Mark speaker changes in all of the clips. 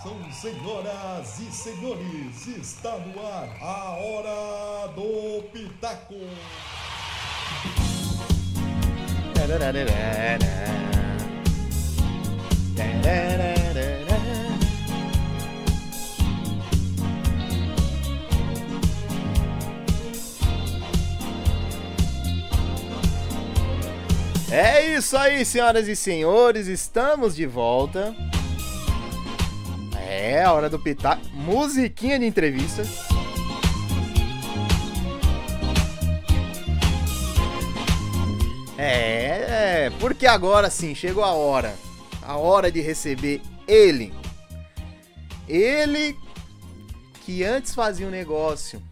Speaker 1: Atenção, senhoras e senhores, está no ar a Hora do Pitaco.
Speaker 2: É isso aí, senhoras e senhores, estamos de volta. É a hora do pitaco. Musiquinha de entrevista. É, é, porque agora sim, chegou a hora. A hora de receber ele. Ele que antes fazia um negócio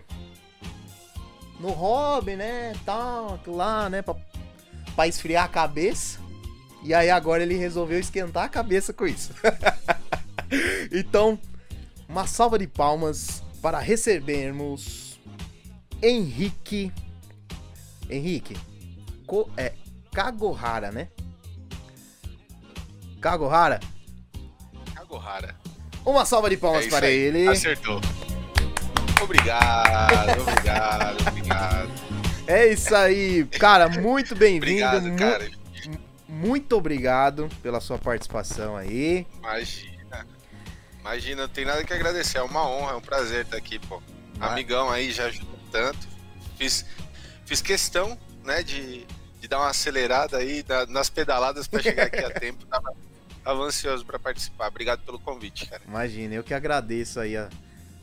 Speaker 2: no hobby, né, tal, lá, né, pra, pra esfriar a cabeça. E aí agora ele resolveu esquentar a cabeça com isso. então, uma salva de palmas para recebermos Henrique. Henrique, Co é Kagohara, né? Kagohara.
Speaker 3: Kagohara.
Speaker 2: Uma salva de palmas
Speaker 3: É
Speaker 2: para
Speaker 3: aí,
Speaker 2: ele.
Speaker 3: Acertou. Obrigado, obrigado, obrigado.
Speaker 2: É isso aí, cara, muito bem-vindo.
Speaker 3: Obrigado, cara.
Speaker 2: Muito obrigado pela sua participação aí.
Speaker 3: Imagina. Imagina, não tem nada que agradecer. É uma honra, é um prazer estar aqui, pô.
Speaker 2: Ah.
Speaker 3: Amigão aí já ajudou tanto. Fiz, fiz questão, né, de, de dar uma acelerada aí da- nas pedaladas para chegar aqui a tempo. Tava, tava ansioso para participar. Obrigado pelo convite, cara.
Speaker 2: Imagina, eu que agradeço aí a,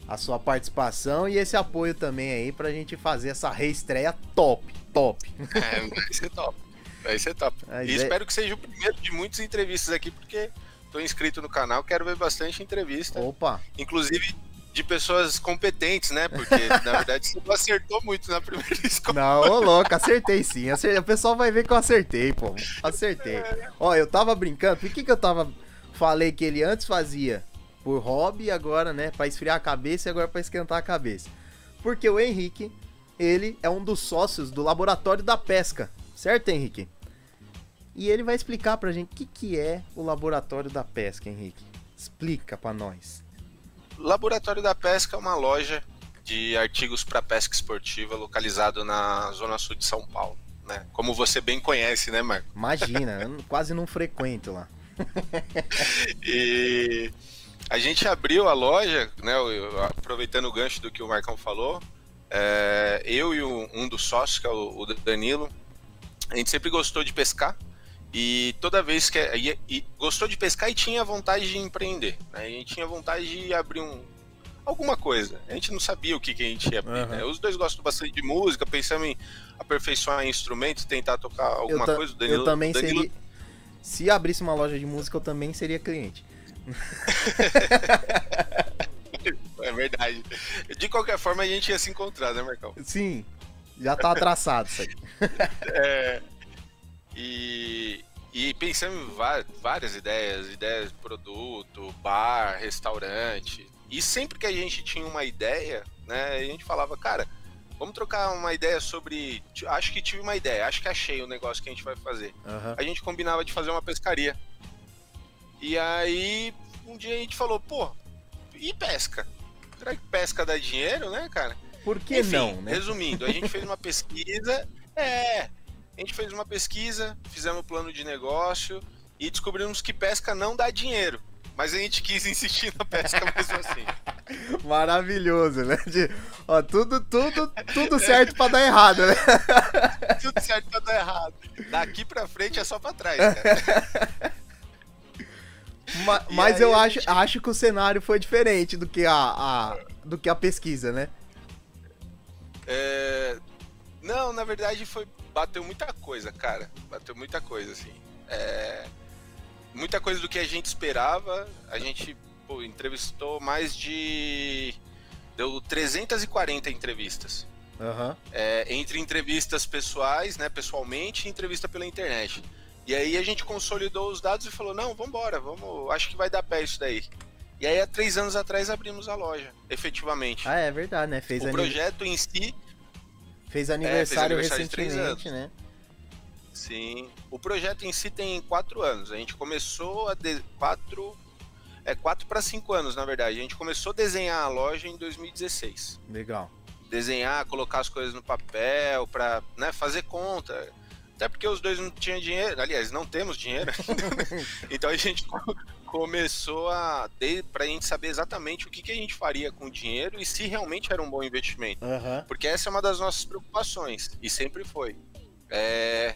Speaker 2: a sua participação e esse apoio também aí pra gente fazer essa reestreia top, top.
Speaker 3: É, vai ser top. Vai ser top.
Speaker 2: A
Speaker 3: E
Speaker 2: ideia-
Speaker 3: espero que seja o primeiro de muitas entrevistas aqui, porque tô inscrito no canal, quero ver bastante entrevista.
Speaker 2: Opa,
Speaker 3: Inclusive de pessoas competentes, né? Porque, na verdade, você não acertou muito na primeira escola.
Speaker 2: não, ô louco, acertei sim. acertei. O pessoal vai ver que eu acertei, pô. Acertei. Ó, eu tava brincando, por que que eu tava. Falei que ele antes fazia por hobby agora, né, pra esfriar a cabeça e agora pra esquentar a cabeça. Porque o Henrique, ele é um dos sócios do Laboratório da Pesca, certo, Henrique? E ele vai explicar pra gente o que, que é o Laboratório da Pesca, Henrique. Explica pra nós.
Speaker 3: Laboratório da Pesca é uma loja de artigos para pesca esportiva localizado na zona sul de São Paulo. Né? Como você bem conhece, né, Marco?
Speaker 2: Imagina, eu quase não frequento lá.
Speaker 3: E a gente abriu a loja, né? aproveitando o gancho do que o Marcão falou, é, eu e um dos sócios, que é o, o Danilo, a gente sempre gostou de pescar e toda vez que e, e gostou de pescar e tinha vontade de empreender, né? A gente tinha vontade de abrir um alguma coisa. A gente não sabia o que, que a gente ia abrir.
Speaker 2: Aham.
Speaker 3: né? Os dois gostam bastante de música, pensamos em aperfeiçoar instrumentos, tentar tocar alguma
Speaker 2: eu, ta-
Speaker 3: coisa. O
Speaker 2: eu também
Speaker 3: Danilo-
Speaker 2: seria. Se abrisse uma loja de música, eu também seria cliente.
Speaker 3: É verdade. De qualquer forma, a gente ia se encontrar, né, Marcão?
Speaker 2: Sim, já tá traçado isso aí.
Speaker 3: É, e, e pensamos em várias ideias, ideias de produto, bar, restaurante. E sempre que a gente tinha uma ideia, né, a gente falava, cara, vamos trocar uma ideia sobre. Acho que tive uma ideia, acho que achei o negócio que a gente vai fazer.
Speaker 2: Aham.
Speaker 3: A gente combinava de fazer uma pescaria. E aí, um dia a gente falou, pô, e pesca? Será que pesca dá dinheiro, né, cara?
Speaker 2: Por que
Speaker 3: Enfim,
Speaker 2: não, né?
Speaker 3: Resumindo, a gente fez uma pesquisa. É, a gente fez uma pesquisa, fizemos um plano de negócio e descobrimos que pesca não dá dinheiro. Mas a gente quis insistir na pesca mesmo assim.
Speaker 2: Maravilhoso, né? De- ó, tudo, tudo, tudo certo pra dar errado, né?
Speaker 3: Tudo certo pra dar errado. Daqui pra frente é só pra trás, cara.
Speaker 2: Ma-
Speaker 3: E
Speaker 2: mas eu acho,
Speaker 3: gente-
Speaker 2: acho que o cenário foi diferente do que a, a- do que a pesquisa, né?
Speaker 3: É, Não, na verdade foi. Bateu muita coisa, cara. Bateu muita coisa, assim. É, Muita coisa do que a gente esperava. A gente pô, entrevistou mais de. Deu 340 entrevistas.
Speaker 2: Aham.
Speaker 3: É, entre entrevistas pessoais, né, pessoalmente, e entrevista pela internet. E aí a gente consolidou os dados e falou, não, vambora, vamos, acho que vai dar pé isso daí. E aí há três anos atrás abrimos a loja, efetivamente.
Speaker 2: Ah, é verdade, né? Fez,
Speaker 3: o projeto em si,
Speaker 2: fez aniversário,
Speaker 3: aniversário de três
Speaker 2: recentemente, né?
Speaker 3: sim. O projeto em si tem quatro anos. A gente começou a de, quatro. é 4 para 5 anos, na verdade. A gente começou a desenhar a loja em 2016.
Speaker 2: Legal.
Speaker 3: Desenhar, colocar as coisas no papel, para né, fazer conta. Até porque os dois não tinham dinheiro, aliás, não temos dinheiro. então a gente começou a para a gente saber exatamente o que, que a gente faria com o dinheiro e se realmente era um bom investimento.
Speaker 2: Uhum.
Speaker 3: Porque essa é uma das nossas preocupações e sempre foi. É,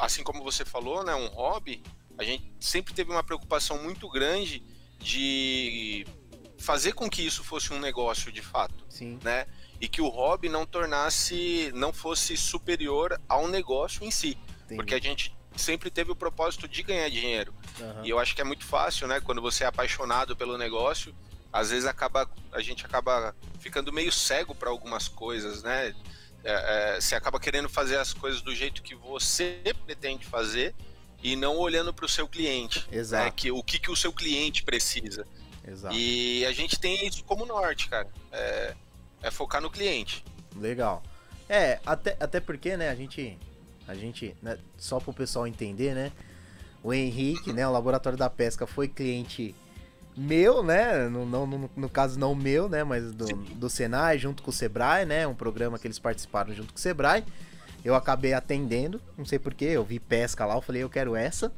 Speaker 3: assim como você falou, né, um hobby, a gente sempre teve uma preocupação muito grande de fazer com que isso fosse um negócio de fato,
Speaker 2: Sim.
Speaker 3: né? E que o hobby não tornasse, não fosse superior ao negócio em si,
Speaker 2: Entendi.
Speaker 3: porque a gente sempre teve o propósito de ganhar dinheiro.
Speaker 2: Uhum.
Speaker 3: E eu acho que é muito fácil, né? Quando você é apaixonado pelo negócio, às vezes acaba a gente acaba ficando meio cego para algumas coisas, né? É, é, você acaba querendo fazer as coisas do jeito que você pretende fazer e não olhando para o seu cliente.
Speaker 2: Exato.
Speaker 3: Né? Que, o que, que o seu cliente precisa.
Speaker 2: Exato.
Speaker 3: E a gente tem isso como norte, cara. É, é focar no cliente.
Speaker 2: Legal. É, até, até porque, né, a gente. A gente. Né, só pro pessoal entender, né? O Henrique, né? O Laboratório da Pesca foi cliente meu, né? No, no, no, no caso, não meu, né? Mas do, do Senai, junto com o Sebrae, né? Um programa que eles participaram junto com o Sebrae. Eu acabei atendendo, não sei porquê, eu vi pesca lá, eu falei, eu quero essa.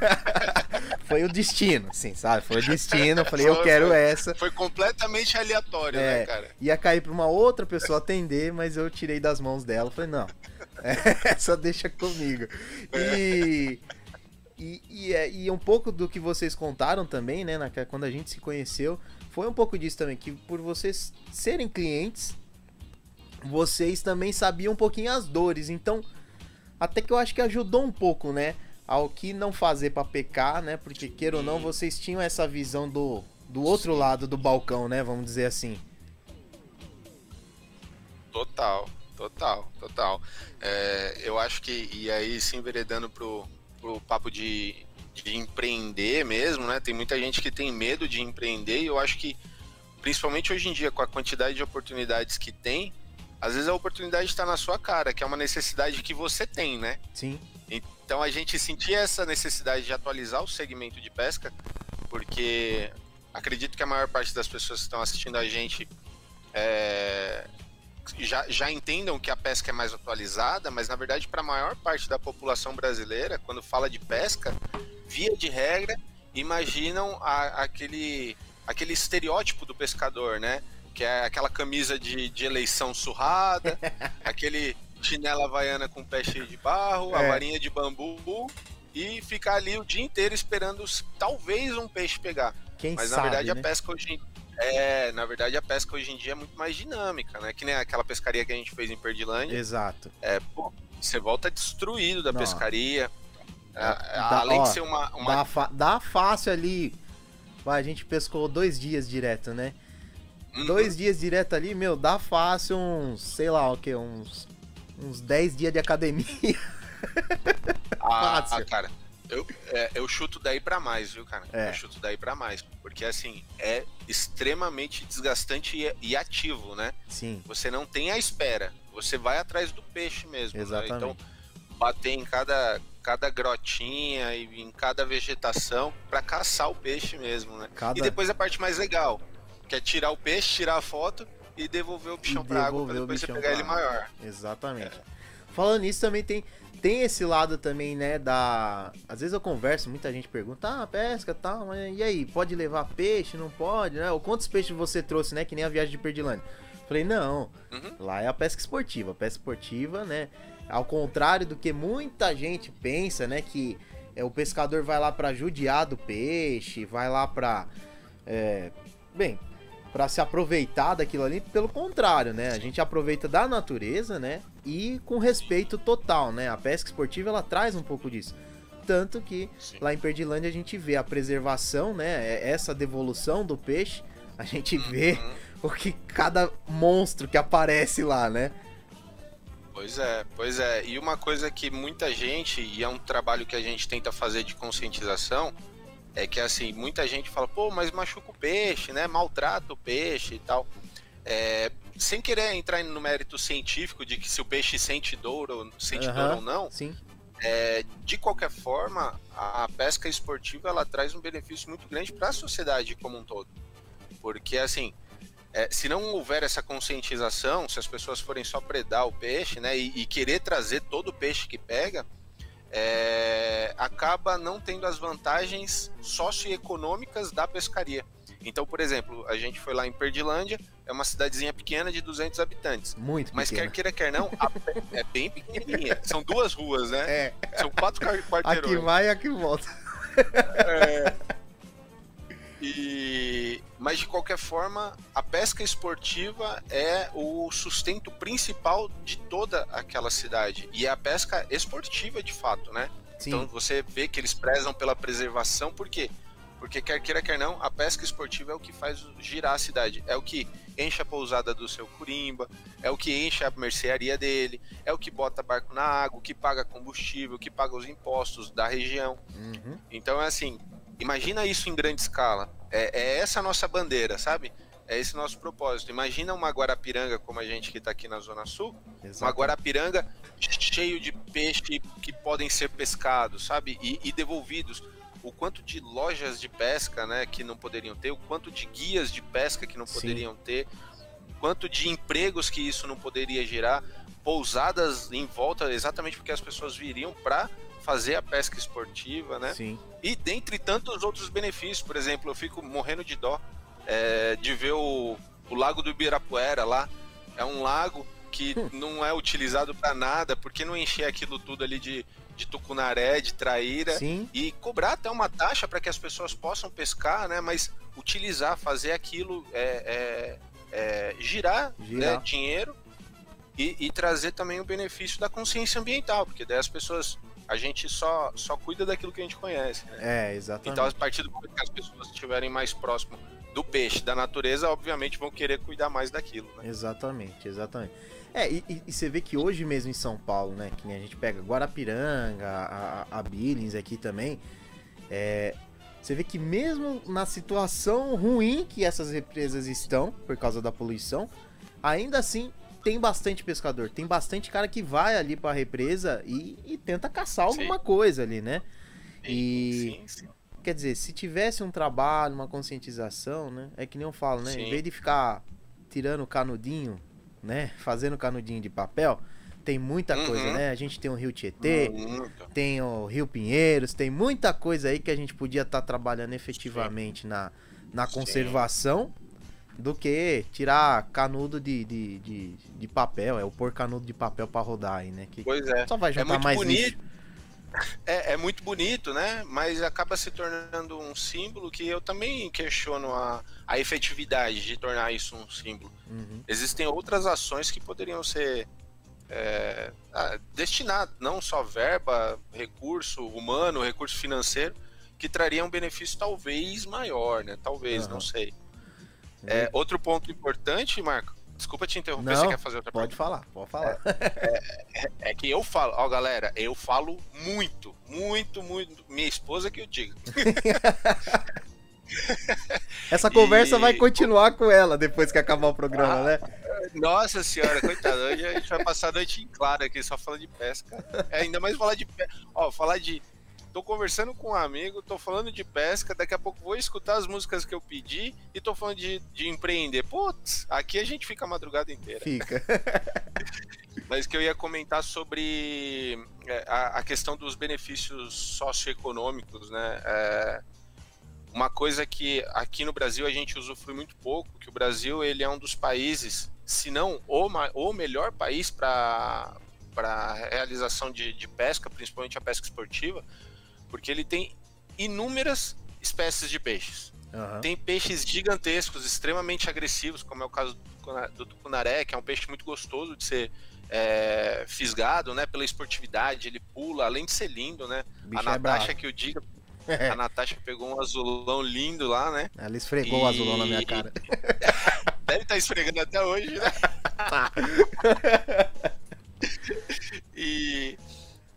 Speaker 2: foi o destino, sim, sabe? Foi o destino, eu falei, eu
Speaker 3: Foi,
Speaker 2: quero
Speaker 3: foi.
Speaker 2: essa.
Speaker 3: Foi completamente aleatório,
Speaker 2: É.
Speaker 3: né, cara?
Speaker 2: Ia cair pra uma outra pessoa atender, mas eu tirei das mãos dela. Falei, não, essa deixa comigo. E, e, e, é- e um pouco do que vocês contaram também, né, na, quando a gente se conheceu, foi um pouco disso também, que por vocês serem clientes, vocês também sabiam um pouquinho as dores. Então, até que eu acho que ajudou um pouco, né? Ao que não fazer pra pecar, né? Porque, queira ou não, vocês tinham essa visão do, do outro lado do balcão, né? Vamos dizer assim.
Speaker 3: Total, total, total. É, eu acho que, e aí se enveredando pro, pro papo de, de empreender mesmo, né? Tem muita gente que tem medo de empreender e eu acho que, principalmente hoje em dia, com a quantidade de oportunidades que tem, às vezes a oportunidade está na sua cara, que é uma necessidade que você tem, né?
Speaker 2: Sim.
Speaker 3: Então a gente sentia essa necessidade de atualizar o segmento de pesca, porque acredito que a maior parte das pessoas que estão assistindo a gente é, já, já entendam que a pesca é mais atualizada, mas na verdade, para a maior parte da população brasileira, quando fala de pesca, via de regra, imaginam a- aquele, aquele estereótipo do pescador, né? Que é aquela camisa de, de eleição surrada, aquele chinela havaiana com pé cheio de barro, a
Speaker 2: É.
Speaker 3: varinha de bambu e ficar ali o dia inteiro esperando talvez um peixe pegar.
Speaker 2: Quem
Speaker 3: Mas
Speaker 2: sabe,
Speaker 3: na verdade
Speaker 2: né?
Speaker 3: a pesca hoje é, na verdade a pesca hoje em dia é muito mais dinâmica, né? Que nem aquela pescaria que a gente fez em Perdilândia.
Speaker 2: Exato.
Speaker 3: É, pô, você volta destruído da
Speaker 2: Não.
Speaker 3: pescaria. É,
Speaker 2: Dá-
Speaker 3: além
Speaker 2: ó,
Speaker 3: de ser uma, uma
Speaker 2: Dá, dá fácil ali. Vai, a gente pescou dois dias direto, né?
Speaker 3: Uhum.
Speaker 2: Dois dias direto ali, meu, dá fácil uns, sei lá o que, uns, uns 10 dias de academia.
Speaker 3: Ah,
Speaker 2: Fácil.
Speaker 3: ah, cara, eu, é, eu chuto daí pra mais, viu, cara?
Speaker 2: É.
Speaker 3: Eu chuto daí pra mais. Porque, assim, é extremamente desgastante e, e ativo, né?
Speaker 2: Sim,
Speaker 3: Você não tem a espera. Você vai atrás do peixe mesmo. né?
Speaker 2: Exatamente.
Speaker 3: Então, bater em cada, cada grotinha e em cada vegetação pra caçar o peixe mesmo, né?
Speaker 2: cada.
Speaker 3: E depois a parte mais legal, que é tirar o peixe, tirar a foto e devolver o bichão pra água
Speaker 2: o
Speaker 3: depois você pegar ele maior.
Speaker 2: Exatamente. Falando nisso, também tem, tem esse lado também, né, da... Às vezes eu converso, muita gente pergunta, ah, pesca e tal, mas e aí, pode levar peixe, não pode, né? Ou quantos peixes você trouxe, né, que nem a viagem de Perdilândia? Falei, não,
Speaker 3: Uhum.
Speaker 2: lá é a pesca esportiva. A pesca esportiva, né, ao contrário do que muita gente pensa, né, que é, o pescador vai lá pra judiar do peixe, vai lá pra... é, bem, pra se aproveitar daquilo ali, pelo contrário, né? A gente aproveita da natureza, né? E com respeito total, né? A pesca esportiva ela traz um pouco disso. Tanto que
Speaker 3: Sim.
Speaker 2: lá em Perdilândia a gente vê a preservação, né? é- Essa devolução do peixe, a gente vê
Speaker 3: Uhum.
Speaker 2: o que cada monstro que aparece lá, né?
Speaker 3: Pois é, pois é. E uma coisa que muita gente, e é um trabalho que a gente tenta fazer de conscientização, é que assim, muita gente fala, pô, mas machuca o peixe, né? Maltrata o peixe e tal. É, sem querer entrar no mérito científico de que se o peixe sente dor ou, sente
Speaker 2: Aham.
Speaker 3: dor ou não,
Speaker 2: Sim,
Speaker 3: é, de qualquer forma, a pesca esportiva ela traz um benefício muito grande para a sociedade como um todo. Porque, assim, é, se não houver essa conscientização, se as pessoas forem só predar o peixe, né, e, e querer trazer todo o peixe que pega, é, acaba não tendo as vantagens socioeconômicas da pescaria. Então, por exemplo, a gente foi lá em Perdilândia, é uma cidadezinha pequena de 200 habitantes.
Speaker 2: Muito
Speaker 3: Mas
Speaker 2: pequena.
Speaker 3: quer queira, quer não, a- é bem pequenininha. São duas ruas, né?
Speaker 2: É,
Speaker 3: São quatro car-
Speaker 2: aqui
Speaker 3: quarteirões.
Speaker 2: vai e aqui volta.
Speaker 3: E... Mas de qualquer forma, a pesca esportiva é o sustento principal de toda aquela cidade. E é a pesca esportiva de fato, né?
Speaker 2: Sim,
Speaker 3: Então você vê que eles prezam pela preservação, por quê? Porque quer queira, quer não, a pesca esportiva é o que faz girar a cidade. É o que enche a pousada do seu Curimba, é o que enche a mercearia dele, é o que bota barco na água, que paga combustível, que paga os impostos da região.
Speaker 2: Uhum.
Speaker 3: Então é assim, imagina isso em grande escala. É, é essa a nossa bandeira, sabe? É esse nosso propósito. Imagina uma Guarapiranga como a gente que está aqui na Zona Sul, uma
Speaker 2: Exato.
Speaker 3: Guarapiranga cheio de peixe que podem ser pescados, sabe? E, e devolvidos. O quanto de lojas de pesca, né, que não poderiam ter, o quanto de guias de pesca que não
Speaker 2: Sim.
Speaker 3: poderiam ter, o quanto de empregos que isso não poderia gerar, pousadas em volta, exatamente porque as pessoas viriam para fazer a pesca esportiva, né?
Speaker 2: Sim.
Speaker 3: E dentre tantos outros benefícios, por exemplo, eu fico morrendo de dó é, de ver o, o Lago do Ibirapuera lá. É um lago que
Speaker 2: Hum.
Speaker 3: não é utilizado para nada, porque não encher aquilo tudo ali de, de tucunaré, de traíra,
Speaker 2: Sim.
Speaker 3: e cobrar até uma taxa para que as pessoas possam pescar, né? Mas utilizar, fazer aquilo é, é, é, girar,
Speaker 2: Girar.
Speaker 3: né, dinheiro e, e trazer também o benefício da consciência ambiental, porque daí as pessoas. A gente só, só cuida daquilo que a gente conhece. Né?
Speaker 2: É, exatamente.
Speaker 3: Então, a partir do momento que as pessoas estiverem mais próximo do peixe, da natureza, obviamente vão querer cuidar mais daquilo. Né?
Speaker 2: Exatamente, exatamente. É, e, e- e você vê que hoje mesmo em São Paulo, né, que a gente pega Guarapiranga, a, a- a Billings aqui também, é, você vê que mesmo na situação ruim que essas represas estão, por causa da poluição, ainda assim tem bastante pescador, tem bastante cara que vai ali pra represa e, e tenta caçar alguma coisa ali, né? E-
Speaker 3: Sim, sim.
Speaker 2: Quer dizer, se tivesse um trabalho, uma conscientização, né? É que nem eu falo, né?
Speaker 3: Sim.
Speaker 2: Em vez de ficar tirando canudinho, né? Fazendo canudinho de papel, tem muita
Speaker 3: Uhum.
Speaker 2: coisa, né? A gente tem o Rio Tietê, tem o Rio Pinheiros, tem muita coisa aí que a gente podia estar trabalhando efetivamente na, na
Speaker 3: Sim.
Speaker 2: conservação do que tirar canudo de, de, de, de papel, é o pôr canudo de papel pra rodar aí, né? Que
Speaker 3: Pois é.
Speaker 2: só vai
Speaker 3: É
Speaker 2: juntar
Speaker 3: muito
Speaker 2: mais
Speaker 3: bonito.
Speaker 2: lixo.
Speaker 3: É, é muito bonito, né? Mas acaba se tornando um símbolo que eu também questiono a, a efetividade de tornar isso um símbolo.
Speaker 2: Uhum.
Speaker 3: Existem outras ações que poderiam ser é, destinadas, não só verba, recurso humano, recurso financeiro, que traria um benefício talvez maior, né? Talvez,
Speaker 2: Aham.
Speaker 3: não sei. É, outro ponto importante, Marco, desculpa te interromper,
Speaker 2: Não,
Speaker 3: você quer fazer outra
Speaker 2: Pode falar, pode falar.
Speaker 3: É que eu falo, ó galera, eu falo muito, muito, muito. Minha esposa que eu digo.
Speaker 2: Essa conversa
Speaker 3: E-
Speaker 2: vai continuar com ela depois que acabar o programa,
Speaker 3: Ah,
Speaker 2: né?
Speaker 3: Nossa senhora, coitada, hoje a gente vai passar a noite em claro aqui só falando de pesca. É, ainda mais falar de pesca. Ó, falar de. Tô conversando com um amigo, tô falando de pesca, daqui a pouco vou escutar as músicas que eu pedi e tô falando de, de empreender. Putz, aqui a gente fica a madrugada inteira.
Speaker 2: Fica.
Speaker 3: Mas que eu ia comentar sobre é, a, a questão dos benefícios socioeconômicos, né? É, uma coisa que aqui no Brasil a gente usufrui muito pouco, que o Brasil ele é um dos países, se não o, o melhor país para para realização de, de pesca, principalmente a pesca esportiva, porque ele tem inúmeras espécies de peixes.
Speaker 2: Aham.
Speaker 3: Tem peixes gigantescos, extremamente agressivos, como é o caso do tucuna- do tucunaré, que é um peixe muito gostoso de ser é, fisgado, né? Pela esportividade, ele pula, além de ser lindo, né?
Speaker 2: O bicho
Speaker 3: a
Speaker 2: é
Speaker 3: Natasha que eu diga, a Natasha pegou um azulão lindo lá, né?
Speaker 2: Ela esfregou o
Speaker 3: E-
Speaker 2: azulão na minha cara.
Speaker 3: Deve estar esfregando até hoje, né?
Speaker 2: Tá.
Speaker 3: E,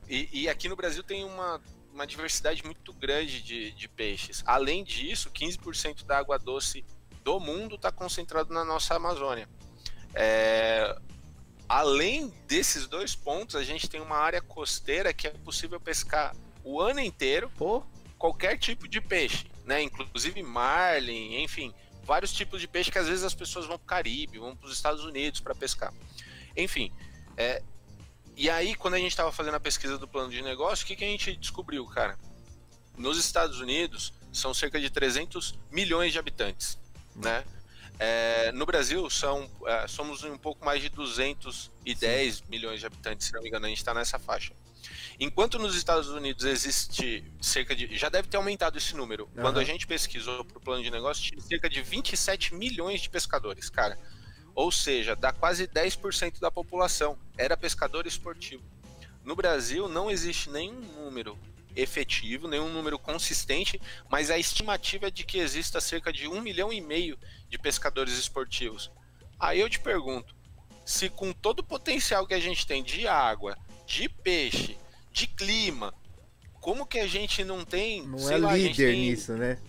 Speaker 3: e, e aqui no Brasil tem uma, uma diversidade muito grande de, de peixes. Além disso, 15% da água doce do mundo está concentrado na nossa Amazônia. É, além desses dois pontos, a gente tem uma área costeira que é possível pescar o ano inteiro
Speaker 2: Pô,
Speaker 3: qualquer tipo de peixe, né? Inclusive marlin, enfim, vários tipos de peixe que às vezes as pessoas vão para o Caribe, vão para os Estados Unidos para pescar. Enfim, é, e aí quando a gente estava fazendo a pesquisa do plano de negócio, o que, que a gente descobriu, cara? Nos Estados Unidos são cerca de 300 milhões de habitantes, né? É, no Brasil são, é, somos um pouco mais de 210 Sim. milhões de habitantes, se não me engano, a gente está nessa faixa. Enquanto nos Estados Unidos existe cerca de. Já deve ter aumentado esse número. Uhum. Quando a gente pesquisou para o plano de negócio, tinha cerca de 27 milhões de pescadores, cara. Ou seja, dá quase 10% da população. Era pescador esportivo. No Brasil não existe nenhum número efetivo, nenhum número consistente, mas a estimativa é de que exista cerca de um milhão e meio de pescadores esportivos. Aí eu te pergunto, se com todo o potencial que a gente tem de água, de peixe, de clima, como que a gente não tem.
Speaker 2: Não é lá, líder tem, nisso, né?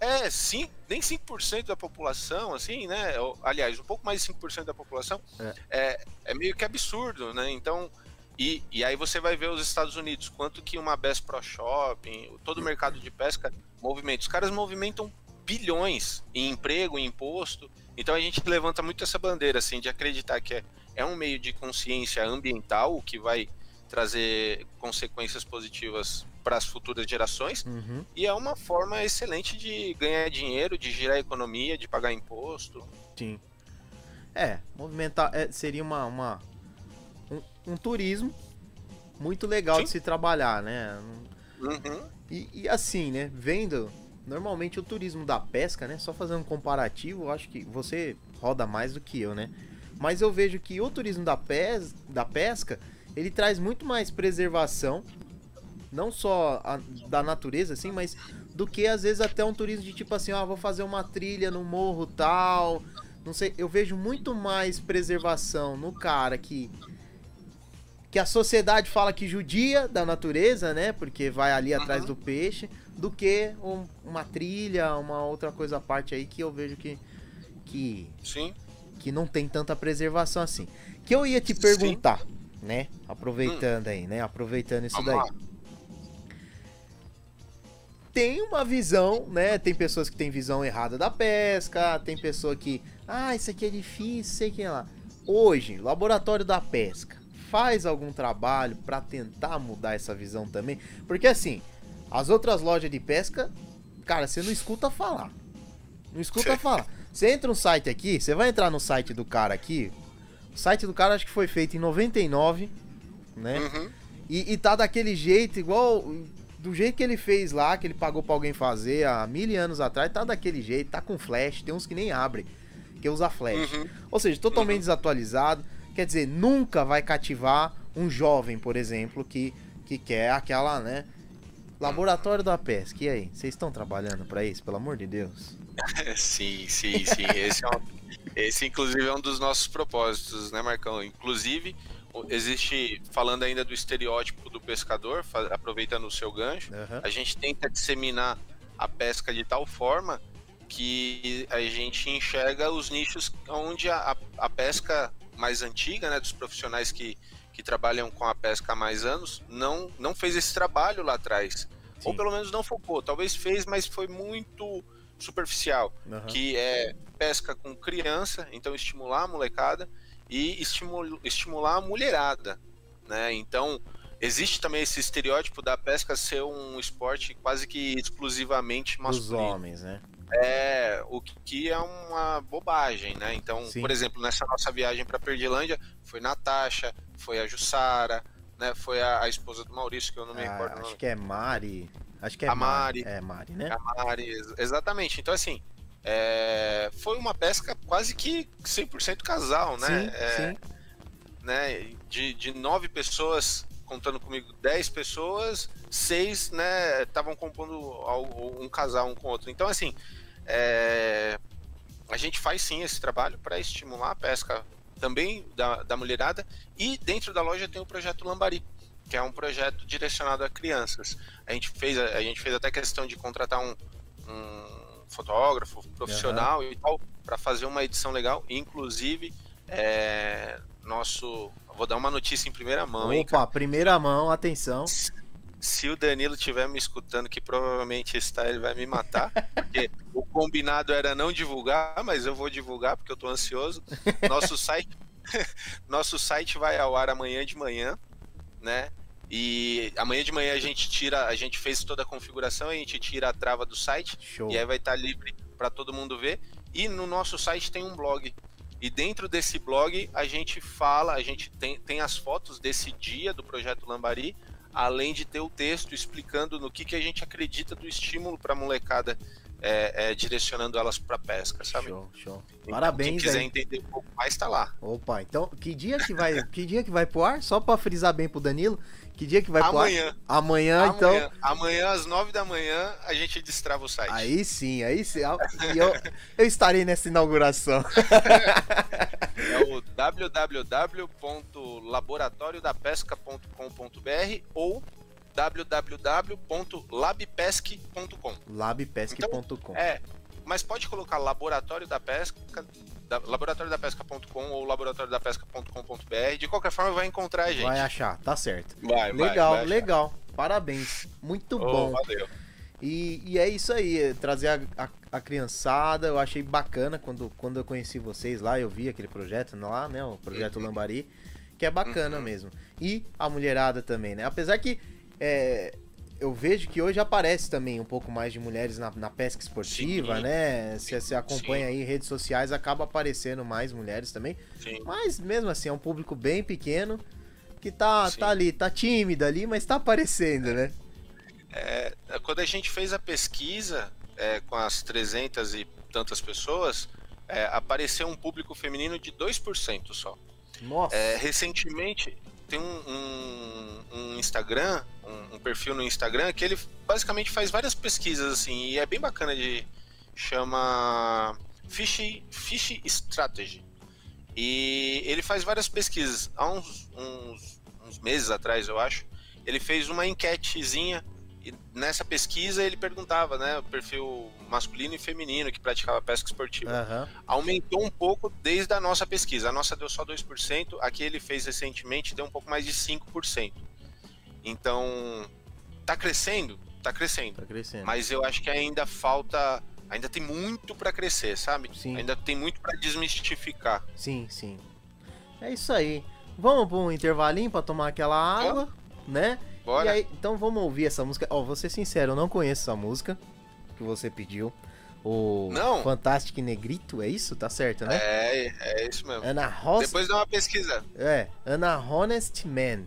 Speaker 3: É, sim, nem 5% da população, assim, né? Aliás, um pouco mais de 5% da população é. é. É, meio que absurdo, né? Então, e, e aí você vai ver os Estados Unidos, quanto que uma Best Pro Shopping, todo o mercado de pesca movimenta. Os caras movimentam bilhões em emprego, em imposto. Então a gente levanta muito essa bandeira, assim, de acreditar que é, é um meio de consciência ambiental que vai trazer consequências positivas para as futuras gerações uhum. e é uma forma excelente de ganhar dinheiro, de girar a economia, de pagar imposto.
Speaker 2: Sim. É, movimentar é, seria uma, uma um turismo muito legal Sim. de se trabalhar, né? Uhum. E, e, assim, né? Vendo normalmente o turismo da pesca, né? Só fazendo um comparativo, eu acho que você roda mais do que eu, né? Mas eu vejo que o turismo da, pes da pesca ele traz muito mais preservação, não só a, da natureza, assim, mas do que às vezes até um turismo de tipo assim, ah, vou fazer uma trilha no morro tal. Não sei, eu vejo muito mais preservação no cara que que a sociedade fala que judia da natureza, né? Porque vai ali atrás uhum. do peixe, do que um, uma trilha, uma outra coisa à parte aí que eu vejo que que
Speaker 3: Sim.
Speaker 2: que não tem tanta preservação assim. Que eu ia te perguntar, Sim. né? Aproveitando hum. aí, né? Aproveitando isso Vamos daí. Lá. Tem uma visão, né? Tem pessoas que têm visão errada da pesca, tem pessoa que, ah, isso aqui é difícil, sei que lá. Hoje, laboratório da pesca faz algum trabalho para tentar mudar essa visão também? Porque assim, as outras lojas de pesca, cara, você não escuta falar. Não escuta falar. Você entra no site aqui, você vai entrar no site do cara aqui. O site do cara acho que foi feito em 99, né? Uhum. E, e tá daquele jeito, igual do jeito que ele fez lá, que ele pagou pra alguém fazer há mil anos atrás, tá daquele jeito, tá com flash, tem uns que nem abrem, que usa flash. Uhum. Ou seja, totalmente uhum. desatualizado. Quer dizer, nunca vai cativar um jovem, por exemplo, que, que quer aquela, né? Laboratório da pesca. E aí, vocês estão trabalhando para isso, pelo amor de Deus?
Speaker 3: sim, sim, sim. Esse, é um, esse, inclusive, é um dos nossos propósitos, né, Marcão? Inclusive, existe, falando ainda do estereótipo do pescador, aproveitando o seu gancho, uhum. a gente tenta disseminar a pesca de tal forma que a gente enxerga os nichos onde a, a pesca mais antiga, né, dos profissionais que, que trabalham com a pesca há mais anos, não, não fez esse trabalho lá atrás. Sim. Ou pelo menos não focou. Talvez fez, mas foi muito superficial. Uhum. Que é pesca com criança, então estimular a molecada e estimular, estimular a mulherada. Né? Então, existe também esse estereótipo da pesca ser um esporte quase que exclusivamente masculino.
Speaker 2: Dos homens, né?
Speaker 3: É, o que é uma bobagem, né? Então, Sim. por exemplo, nessa nossa viagem para Perdilândia, foi Natasha, foi a Jussara, né? Foi a, a, esposa do Maurício, que eu não me ah, recordo.
Speaker 2: Acho que é Mari. Acho que é
Speaker 3: a Mari.
Speaker 2: É Mari, né?
Speaker 3: A Mari, exatamente. Então, assim, é, foi uma pesca quase que 100% casal, né?
Speaker 2: Sim, é, sim.
Speaker 3: Né? De, de nove pessoas, contando comigo, dez pessoas, seis, né, estavam compondo um casal um com o outro. Então, assim, é, a gente faz sim esse trabalho para estimular a pesca também da, da mulherada e dentro da loja tem o projeto Lambari, que é um projeto direcionado a crianças. A gente fez, a gente fez até questão de contratar um, um fotógrafo profissional uhum. e tal para fazer uma edição legal, inclusive é, nosso. Vou dar uma notícia em primeira mão,
Speaker 2: Opa,
Speaker 3: hein,
Speaker 2: primeira mão, atenção.
Speaker 3: Se o Danilo estiver me escutando, que provavelmente está, ele vai me matar. Porque o combinado era não divulgar, mas eu vou divulgar porque eu tô ansioso. Nosso site, nosso site vai ao ar amanhã de manhã, né? E amanhã de manhã a gente tira, a gente fez toda a configuração, a gente tira a trava do site
Speaker 2: Show.
Speaker 3: e aí vai estar livre para todo mundo ver. E no nosso site tem um blog. E dentro desse blog a gente fala, a gente tem, tem as fotos desse dia do projeto Lambari, além de ter o texto explicando no que, que a gente acredita do estímulo para a molecada, é, é, direcionando elas para pesca, sabe?
Speaker 2: Show, show.
Speaker 3: Então, Quem
Speaker 2: Parabéns
Speaker 3: quiser
Speaker 2: aí.
Speaker 3: entender um pouco mais, tá lá.
Speaker 2: Opa, então que dia que vai, que dia que vai pro ar? Só pra frisar bem pro Danilo, que dia que vai pro ar?
Speaker 3: Amanhã.
Speaker 2: Amanhã, então.
Speaker 3: Amanhã, amanhã, às nove da manhã, a gente destrava o site.
Speaker 2: Aí sim, aí sim. Eu, eu estarei nessa inauguração.
Speaker 3: É o www.laboratoriodapesca.com.br ou www.labpesc.com.
Speaker 2: Labpesc.com.
Speaker 3: É, mas pode colocar Laboratório da Pesca, da, laboratoriodapesca.com ou laboratoriodapesca.com.br. De qualquer forma, vai encontrar a gente.
Speaker 2: Vai achar, tá certo.
Speaker 3: Vai, vai,
Speaker 2: legal,
Speaker 3: vai achar.
Speaker 2: legal. Parabéns. Muito
Speaker 3: Oh,
Speaker 2: bom.
Speaker 3: valeu.
Speaker 2: E, e é isso aí, é trazer a, a- a criançada, eu achei bacana quando, quando eu conheci vocês lá, eu vi aquele projeto lá, né, o projeto
Speaker 3: Uhum.
Speaker 2: Lambari, que é bacana
Speaker 3: Uhum.
Speaker 2: mesmo. E a mulherada também, né, apesar que é, eu vejo que hoje aparece também um pouco mais de mulheres na, na pesca esportiva,
Speaker 3: Sim.
Speaker 2: né, se você acompanha aí redes sociais, acaba aparecendo mais mulheres também,
Speaker 3: Sim.
Speaker 2: mas mesmo assim, é um público bem pequeno, que tá,
Speaker 3: Sim.
Speaker 2: tá ali, tá tímida ali, mas tá aparecendo, né.
Speaker 3: É, quando a gente fez a pesquisa é, com as 300 e tantas pessoas, é, apareceu um público feminino de 2% só.
Speaker 2: Nossa.
Speaker 3: É, recentemente tem um, um- um Instagram, um, um perfil no Instagram que ele basicamente faz várias pesquisas assim e é bem bacana de chama Fish, Fish Strategy e ele faz várias pesquisas. Há uns, uns, uns meses atrás eu acho ele fez uma enquetezinha e nessa pesquisa ele perguntava, né, o perfil masculino e feminino que praticava pesca esportiva
Speaker 2: Aham.
Speaker 3: aumentou um pouco desde a nossa pesquisa. A nossa deu só 2%, a que ele fez recentemente deu um pouco mais de 5%. Então, tá crescendo? Tá crescendo.
Speaker 2: Tá crescendo.
Speaker 3: Mas eu acho que ainda falta, ainda tem muito para crescer, sabe?
Speaker 2: Sim.
Speaker 3: Ainda tem muito para desmistificar.
Speaker 2: Sim, sim. É isso aí. Vamos pra um intervalinho pra tomar aquela água, né?
Speaker 3: Bora?
Speaker 2: aí, então vamos ouvir essa música. Ó, vou ser sincero, eu não conheço essa música que você pediu. O
Speaker 3: Não?
Speaker 2: Fantastic Negrito, é isso? Tá certo, né?
Speaker 3: É, é isso mesmo.
Speaker 2: Ana Ross...
Speaker 3: Depois dá uma pesquisa.
Speaker 2: É, Ana Honest Man.